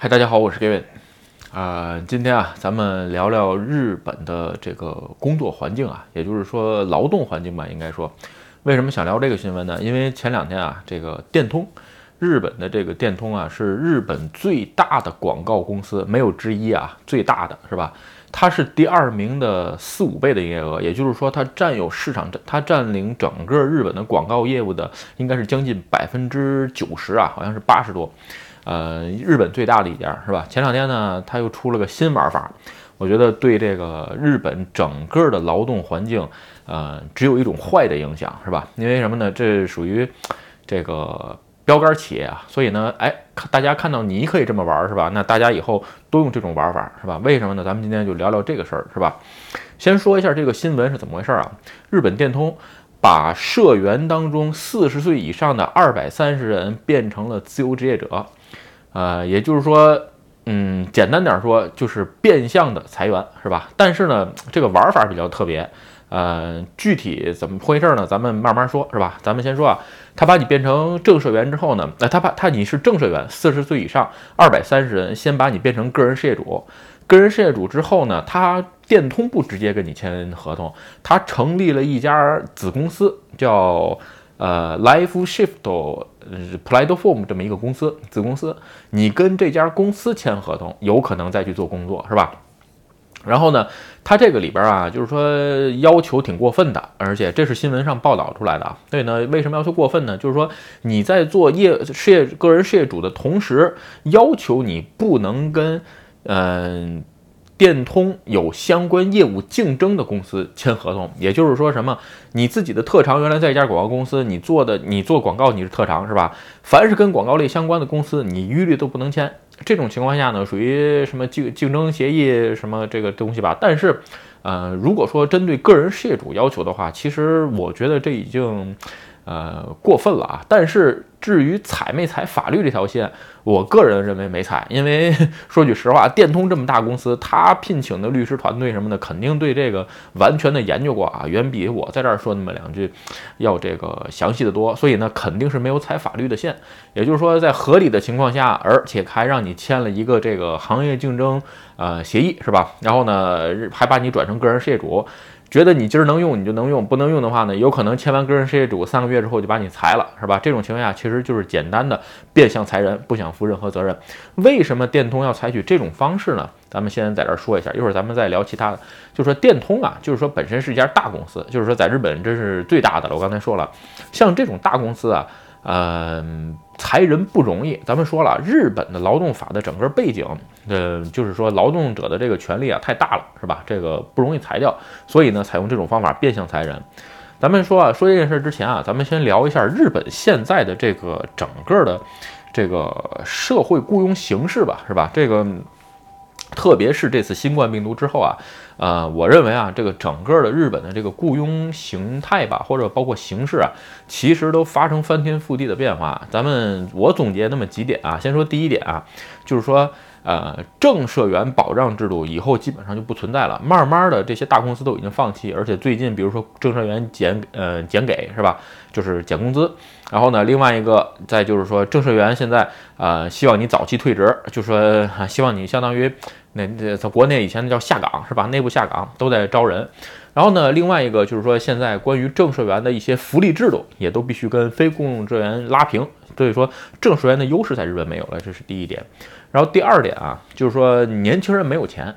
嗨，大家好，我是 Gavin。啊，今天啊，咱们聊聊日本的这个工作环境啊，也就是说劳动环境吧，应该说，为什么想聊这个新闻呢？因为前两天啊，这个电通，日本的这个电通啊，是日本最大的广告公司，没有之一啊，最大的是吧？它是第二名的四五倍的营业额，也就是说，它占有市场，它占领整个日本的广告业务的应该是将近百分之九十啊，好像是八十多。呃，日本最大的一家是吧？前两天呢，他又出了个新玩法，我觉得对这个日本整个的劳动环境，呃，只有一种坏的影响是吧？因为什么呢？这属于这个标杆企业啊，所以呢，哎，大家看到你可以这么玩是吧？那大家以后都用这种玩法是吧？为什么呢？咱们今天就聊聊这个事儿是吧？先说一下这个新闻是怎么回事啊？日本电通把社员当中四十岁以上的二百三十人变成了自由职业者。呃，也就是说，嗯，简单点说，就是变相的裁员，是吧？但是呢，这个玩法比较特别，呃，具体怎么回事呢？咱们慢慢说，是吧？咱们先说啊，他把你变成正社员之后呢，那他把他你是正社员，四十岁以上，二百三十人，先把你变成个人事业主，个人事业主之后呢，他电通不直接跟你签合同，他成立了一家子公司，叫。呃，Life Shift，，Platform 这么一个公司，子公司，你跟这家公司签合同，有可能再去做工作，是吧？然后呢，它这个里边啊，就是说要求挺过分的，而且这是新闻上报道出来的啊。所以呢，为什么要求过分呢？就是说你在做业事业个人事业主的同时，要求你不能跟，嗯。电通有相关业务竞争的公司签合同，也就是说什么？你自己的特长原来在一家广告公司，你做的你做广告你是特长是吧？凡是跟广告类相关的公司，你一律都不能签。这种情况下呢，属于什么竞竞争协议什么这个东西吧？但是，呃，如果说针对个人事业主要求的话，其实我觉得这已经。呃，过分了啊！但是至于踩没踩法律这条线，我个人认为没踩，因为 说句实话，电通这么大公司，他聘请的律师团队什么的，肯定对这个完全的研究过啊，远比我在这儿说那么两句要这个详细的多。所以呢，肯定是没有踩法律的线。也就是说，在合理的情况下，而且还让你签了一个这个行业竞争呃协议，是吧？然后呢，还把你转成个人事业主。觉得你今儿能用你就能用，不能用的话呢，有可能签完个人事业主三个月之后就把你裁了，是吧？这种情况下其实就是简单的变相裁人，不想负任何责任。为什么电通要采取这种方式呢？咱们先在这儿说一下，一会儿咱们再聊其他的。就说电通啊，就是说本身是一家大公司，就是说在日本这是最大的了。我刚才说了，像这种大公司啊。嗯，裁人不容易。咱们说了，日本的劳动法的整个背景，呃，就是说劳动者的这个权利啊太大了，是吧？这个不容易裁掉，所以呢，采用这种方法变相裁人。咱们说啊，说这件事之前啊，咱们先聊一下日本现在的这个整个的这个社会雇佣形式吧，是吧？这个。特别是这次新冠病毒之后啊，呃，我认为啊，这个整个的日本的这个雇佣形态吧，或者包括形式啊，其实都发生翻天覆地的变化。咱们我总结那么几点啊，先说第一点啊，就是说。呃，正社员保障制度以后基本上就不存在了，慢慢的这些大公司都已经放弃，而且最近比如说正社员减呃减给是吧，就是减工资，然后呢，另外一个再就是说正社员现在呃希望你早期退职，就说希望你相当于那那在国内以前那叫下岗是吧，内部下岗都在招人，然后呢，另外一个就是说现在关于正社员的一些福利制度也都必须跟非公用职员拉平，所以说正社员的优势在日本没有了，这是第一点。然后第二点啊，就是说年轻人没有钱。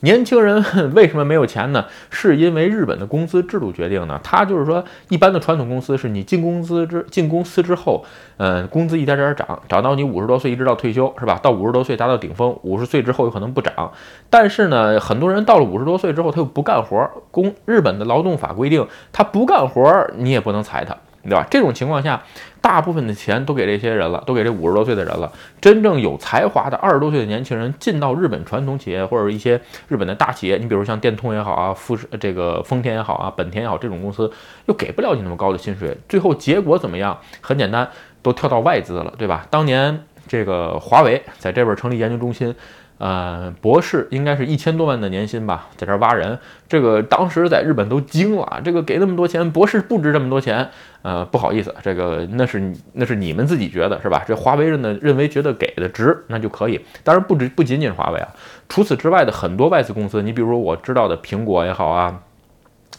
年轻人 为什么没有钱呢？是因为日本的工资制度决定的。他就是说，一般的传统公司是你进公司之进公司之后，嗯，工资一点点涨，涨到你五十多岁一直到退休，是吧？到五十多岁达到顶峰，五十岁之后有可能不涨。但是呢，很多人到了五十多岁之后，他又不干活。工日本的劳动法规定，他不干活，你也不能裁他。对吧？这种情况下，大部分的钱都给这些人了，都给这五十多岁的人了。真正有才华的二十多岁的年轻人进到日本传统企业或者一些日本的大企业，你比如像电通也好啊，富士这个丰田也好啊，本田也好，这种公司又给不了你那么高的薪水。最后结果怎么样？很简单，都跳到外资了，对吧？当年这个华为在这边成立研究中心。呃，博士应该是一千多万的年薪吧，在这儿挖人，这个当时在日本都惊了，这个给那么多钱，博士不值这么多钱。呃，不好意思，这个那是那是你们自己觉得是吧？这华为认的认为觉得给的值，那就可以。当然不止不仅仅是华为啊，除此之外的很多外资公司，你比如说我知道的苹果也好啊。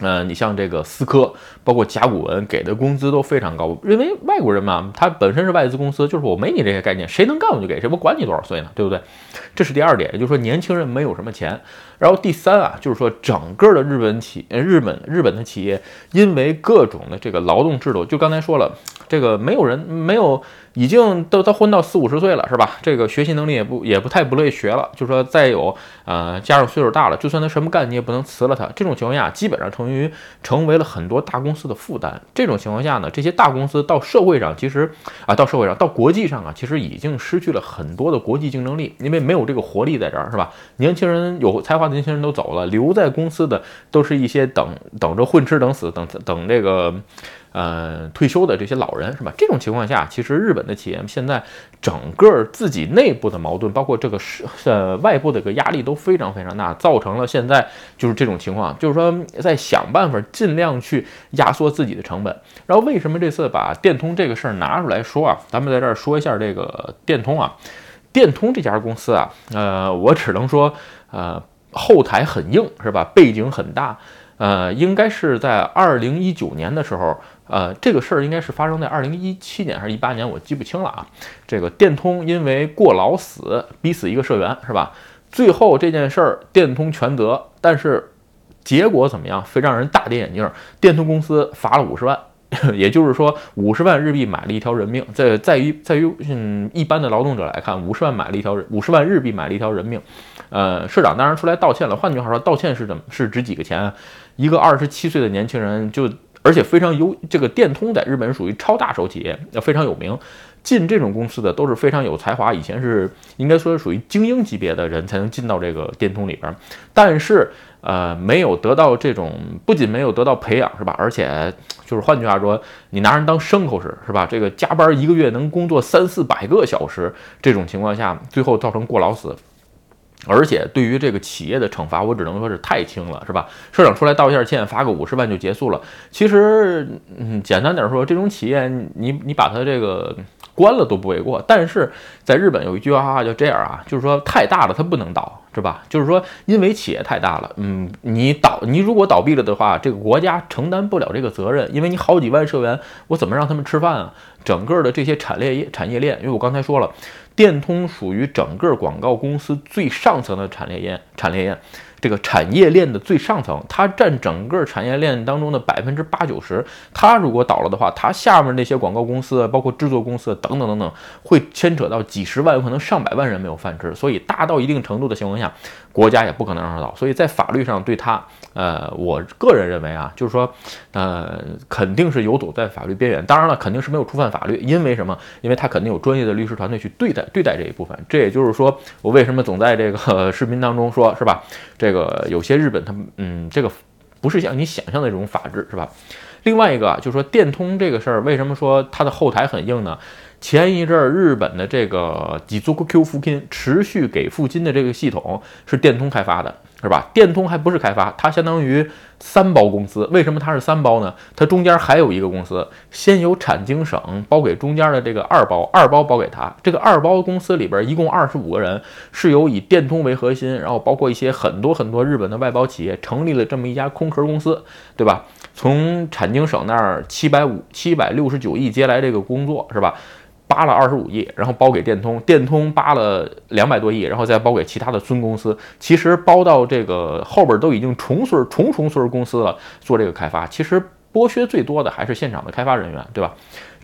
嗯，你像这个思科，包括甲骨文给的工资都非常高。认为外国人嘛，他本身是外资公司，就是我没你这些概念，谁能干我就给谁，我管你多少岁呢，对不对？这是第二点，也就是说年轻人没有什么钱。然后第三啊，就是说整个的日本企，日本日本的企业，因为各种的这个劳动制度，就刚才说了，这个没有人没有。已经都都混到四五十岁了，是吧？这个学习能力也不也不太不乐意学了。就说再有，呃，加上岁数大了，就算他什么干，你也不能辞了他。这种情况下，基本上成于成为了很多大公司的负担。这种情况下呢，这些大公司到社会上，其实啊，到社会上，到国际上啊，其实已经失去了很多的国际竞争力，因为没有这个活力在这儿，是吧？年轻人有才华的年轻人都走了，留在公司的都是一些等等着混吃等死，等等这个。呃，退休的这些老人是吧？这种情况下，其实日本的企业现在整个自己内部的矛盾，包括这个是呃外部的一个压力都非常非常大，造成了现在就是这种情况，就是说在想办法尽量去压缩自己的成本。然后为什么这次把电通这个事儿拿出来说啊？咱们在这儿说一下这个电通啊，电通这家公司啊，呃，我只能说呃后台很硬是吧？背景很大，呃，应该是在二零一九年的时候。呃，这个事儿应该是发生在二零一七年还是一八年，我记不清了啊。这个电通因为过劳死，逼死一个社员，是吧？最后这件事儿电通全责，但是结果怎么样？非让人大跌眼镜。电通公司罚了五十万，也就是说五十万日币买了一条人命。在在于在于嗯一般的劳动者来看，五十万买了一条五十万日币买了一条人命。呃，社长当然出来道歉了。换句话说，道歉是怎么是值几个钱？一个二十七岁的年轻人就。而且非常优，这个电通在日本属于超大手企业，要非常有名。进这种公司的都是非常有才华，以前是应该说属于精英级别的人才能进到这个电通里边。但是，呃，没有得到这种，不仅没有得到培养，是吧？而且就是换句话说，你拿人当牲口使，是吧？这个加班一个月能工作三四百个小时，这种情况下，最后造成过劳死。而且对于这个企业的惩罚，我只能说是太轻了，是吧？社长出来道一下歉，罚个五十万就结束了。其实，嗯，简单点说，这种企业，你你把它这个关了都不为过。但是在日本有一句话叫这样啊，就是说太大了它不能倒，是吧？就是说因为企业太大了，嗯，你倒你如果倒闭了的话，这个国家承担不了这个责任，因为你好几万社员，我怎么让他们吃饭啊？整个的这些产业业产业链，因为我刚才说了。电通属于整个广告公司最上层的产业链，产业链，这个产业链的最上层，它占整个产业链当中的百分之八九十。它如果倒了的话，它下面那些广告公司，包括制作公司等等等等，会牵扯到几十万，有可能上百万人没有饭吃。所以大到一定程度的情况下，国家也不可能让他倒。所以在法律上对他。呃，我个人认为啊，就是说，呃，肯定是游走在法律边缘。当然了，肯定是没有触犯法律，因为什么？因为他肯定有专业的律师团队去对待对待这一部分。这也就是说，我为什么总在这个 视频当中说，是吧？这个有些日本他们，嗯，这个不是像你想象的这种法治，是吧？另外一个啊就是说，电通这个事儿，为什么说它的后台很硬呢？前一阵儿日本的这个几足 Q 付金持续给付金的这个系统是电通开发的。是吧？电通还不是开发，它相当于三包公司。为什么它是三包呢？它中间还有一个公司，先由产经省包给中间的这个二包，二包包给他。这个二包公司里边一共二十五个人，是由以电通为核心，然后包括一些很多很多日本的外包企业成立了这么一家空壳公司，对吧？从产经省那儿七百五七百六十九亿接来这个工作，是吧？扒了二十五亿，然后包给电通，电通扒了两百多亿，然后再包给其他的孙公司。其实包到这个后边都已经重孙重重孙公司了，做这个开发。其实剥削最多的还是现场的开发人员，对吧？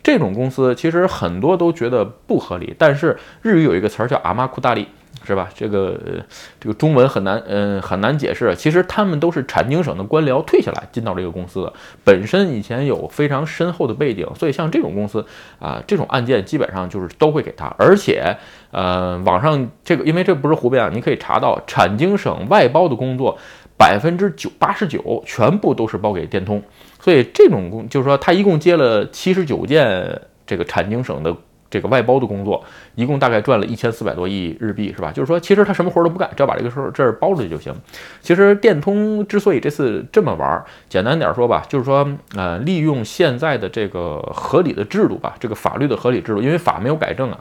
这种公司其实很多都觉得不合理，但是日语有一个词儿叫阿玛库大力。是吧？这个这个中文很难，嗯，很难解释。其实他们都是产经省的官僚退下来进到这个公司的，本身以前有非常深厚的背景，所以像这种公司啊，这种案件基本上就是都会给他。而且，呃，网上这个，因为这不是胡编啊，你可以查到产经省外包的工作，百分之九八十九全部都是包给电通。所以这种工就是说，他一共接了七十九件这个产经省的。这个外包的工作，一共大概赚了一千四百多亿日币，是吧？就是说，其实他什么活都不干，只要把这个事儿这儿包出去就行。其实电通之所以这次这么玩，简单点说吧，就是说，呃，利用现在的这个合理的制度吧，这个法律的合理制度，因为法没有改正啊，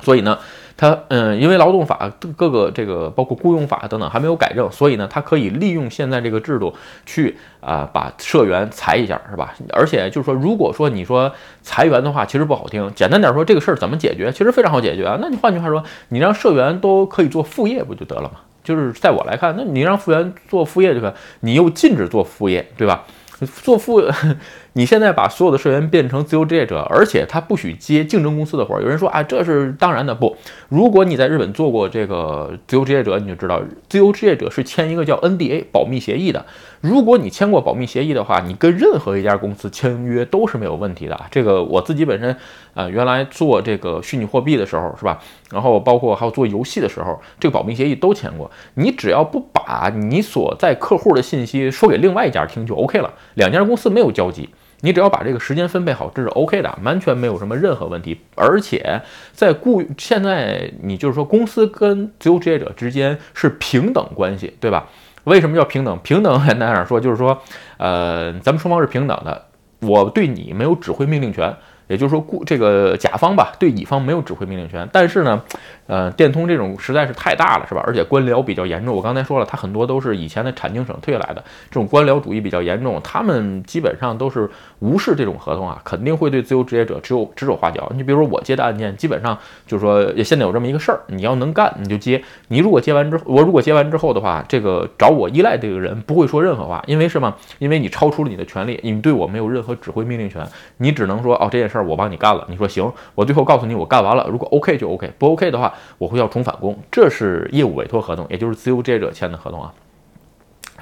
所以呢。他嗯，因为劳动法各个这个包括雇佣法等等还没有改正，所以呢，他可以利用现在这个制度去啊把社员裁一下，是吧？而且就是说，如果说你说裁员的话，其实不好听。简单点说，这个事儿怎么解决？其实非常好解决啊。那你换句话说，你让社员都可以做副业，不就得了吗？就是在我来看，那你让副员做副业就可，你又禁止做副业，对吧？做副。你现在把所有的社员变成自由职业者，而且他不许接竞争公司的活儿。有人说啊，这是当然的。不，如果你在日本做过这个自由职业者，你就知道，自由职业者是签一个叫 NDA 保密协议的。如果你签过保密协议的话，你跟任何一家公司签约都是没有问题的。这个我自己本身，呃，原来做这个虚拟货币的时候，是吧？然后包括还有做游戏的时候，这个保密协议都签过。你只要不把你所在客户的信息说给另外一家听就 OK 了，两家公司没有交集。你只要把这个时间分配好，这是 OK 的，完全没有什么任何问题。而且在雇现在你就是说公司跟自由职业者之间是平等关系，对吧？为什么叫平等？平等简单点说就是说，呃，咱们双方是平等的，我对你没有指挥命令权。也就是说，雇这个甲方吧，对乙方没有指挥命令权。但是呢，呃，电通这种实在是太大了，是吧？而且官僚比较严重。我刚才说了，它很多都是以前的产经省退来的，这种官僚主义比较严重。他们基本上都是无视这种合同啊，肯定会对自由职业者只有指手画脚。你比如说我接的案件，基本上就是说，现在有这么一个事儿，你要能干你就接。你如果接完之后，我如果接完之后的话，这个找我依赖这个人不会说任何话，因为什么？因为你超出了你的权利，你对我没有任何指挥命令权，你只能说哦这件事。事儿我帮你干了，你说行，我最后告诉你我干完了，如果 OK 就 OK，不 OK 的话我会要重返工，这是业务委托合同，也就是自由职业者签的合同啊。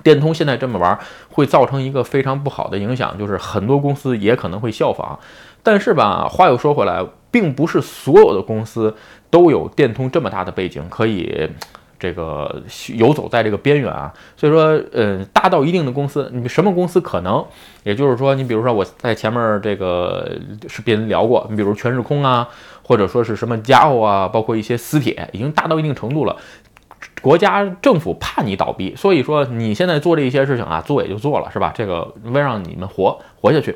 电通现在这么玩会造成一个非常不好的影响，就是很多公司也可能会效仿。但是吧，话又说回来，并不是所有的公司都有电通这么大的背景可以。这个游走在这个边缘啊，所以说，呃，大到一定的公司，你什么公司可能？也就是说，你比如说我在前面这个视频聊过，你比如全日空啊，或者说是什么家伙啊，包括一些私铁，已经大到一定程度了，国家政府怕你倒闭，所以说你现在做这一些事情啊，做也就做了，是吧？这个为让你们活活下去。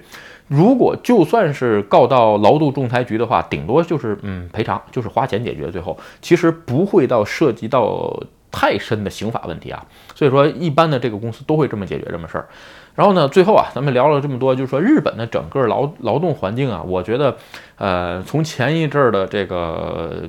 如果就算是告到劳动仲裁局的话，顶多就是嗯赔偿，就是花钱解决。最后其实不会到涉及到太深的刑法问题啊。所以说，一般的这个公司都会这么解决这么事儿。然后呢，最后啊，咱们聊了这么多，就是说日本的整个劳劳动环境啊，我觉得，呃，从前一阵儿的这个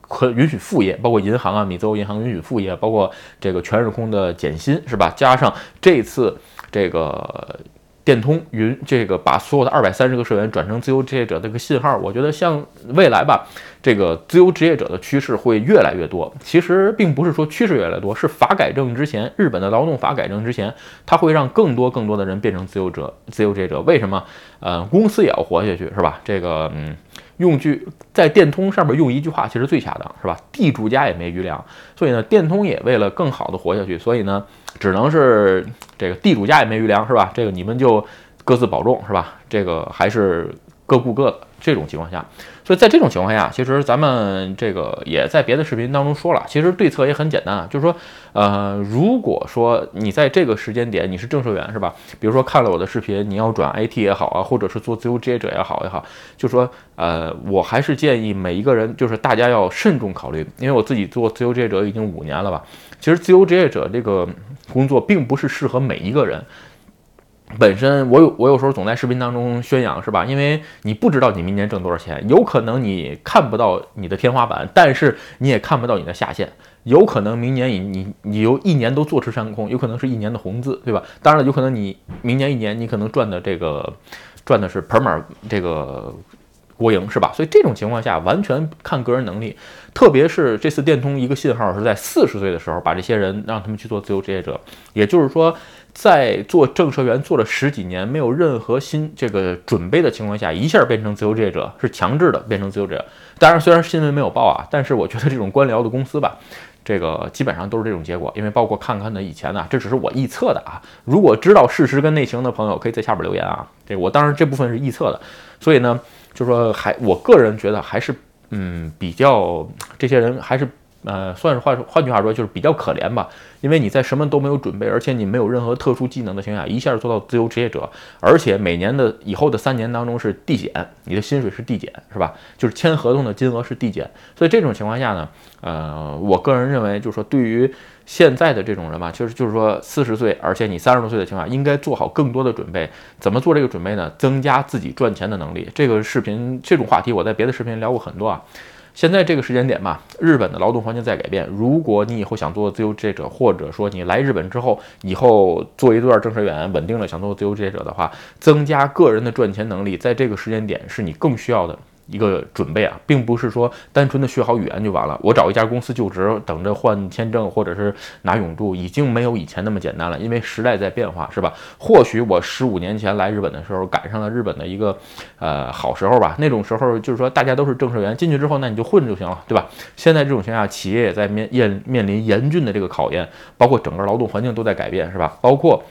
可允许副业，包括银行啊，米泽欧银行允许副业，包括这个全日空的减薪是吧？加上这次这个。电通云这个把所有的二百三十个社员转成自由职业者这个信号，我觉得像未来吧，这个自由职业者的趋势会越来越多。其实并不是说趋势越来越多，是法改正之前，日本的劳动法改正之前，它会让更多更多的人变成自由者、自由职业者。为什么？呃，公司也要活下去，是吧？这个，嗯。用句在电通上面用一句话其实最恰当，是吧？地主家也没余粮，所以呢，电通也为了更好的活下去，所以呢，只能是这个地主家也没余粮，是吧？这个你们就各自保重，是吧？这个还是各顾各的这种情况下。所以在这种情况下，其实咱们这个也在别的视频当中说了，其实对策也很简单啊，就是说，呃，如果说你在这个时间点你是正社员是吧？比如说看了我的视频，你要转 IT 也好啊，或者是做自由职业者也好也好，就说，呃，我还是建议每一个人，就是大家要慎重考虑，因为我自己做自由职业者已经五年了吧，其实自由职业者这个工作并不是适合每一个人。本身我有我有时候总在视频当中宣扬是吧？因为你不知道你明年挣多少钱，有可能你看不到你的天花板，但是你也看不到你的下限。有可能明年你你你有一年都坐吃山空，有可能是一年的红字，对吧？当然了，有可能你明年一年你可能赚的这个赚的是盆满这个国营是吧？所以这种情况下完全看个人能力。特别是这次电通一个信号是在四十岁的时候把这些人让他们去做自由职业者，也就是说。在做政社员做了十几年，没有任何新这个准备的情况下，一下变成自由职业者，是强制的变成自由职业。当然，虽然新闻没有报啊，但是我觉得这种官僚的公司吧，这个基本上都是这种结果。因为包括看看的以前呢，这只是我臆测的啊。如果知道事实跟内情的朋友，可以在下边留言啊。这我当然这部分是臆测的，所以呢。就说还我个人觉得还是嗯比较这些人还是。呃，算是换换句话说，就是比较可怜吧，因为你在什么都没有准备，而且你没有任何特殊技能的情况下，一下做到自由职业者，而且每年的以后的三年当中是递减，你的薪水是递减，是吧？就是签合同的金额是递减，所以这种情况下呢，呃，我个人认为，就是说对于现在的这种人吧，就是就是说四十岁，而且你三十多岁的情况下，应该做好更多的准备。怎么做这个准备呢？增加自己赚钱的能力。这个视频这种话题，我在别的视频聊过很多啊。现在这个时间点吧，日本的劳动环境在改变。如果你以后想做自由职业者，或者说你来日本之后，以后做一段正式员，稳定了想做自由职业者的话，增加个人的赚钱能力，在这个时间点是你更需要的。一个准备啊，并不是说单纯的学好语言就完了。我找一家公司就职，等着换签证或者是拿永住，已经没有以前那么简单了，因为时代在变化，是吧？或许我十五年前来日本的时候，赶上了日本的一个呃好时候吧。那种时候就是说大家都是正式员，进去之后那你就混就行了，对吧？现在这种情况下，企业也在面面面临严峻的这个考验，包括整个劳动环境都在改变，是吧？包括。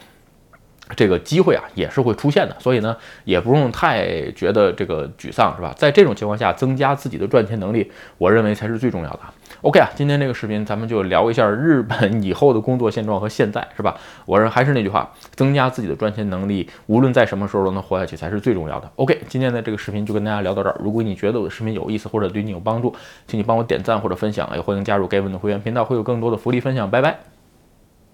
这个机会啊也是会出现的，所以呢也不用太觉得这个沮丧，是吧？在这种情况下，增加自己的赚钱能力，我认为才是最重要的。OK 啊，今天这个视频咱们就聊一下日本以后的工作现状和现在，是吧？我认还是那句话，增加自己的赚钱能力，无论在什么时候都能活下去才是最重要的。OK，今天的这个视频就跟大家聊到这儿。如果你觉得我的视频有意思或者对你有帮助，请你帮我点赞或者分享，也欢迎加入该文的会员频道，会有更多的福利分享。拜拜。